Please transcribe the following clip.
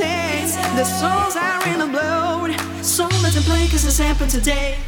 the songs are in the blood. So let's play, cause it's happened today.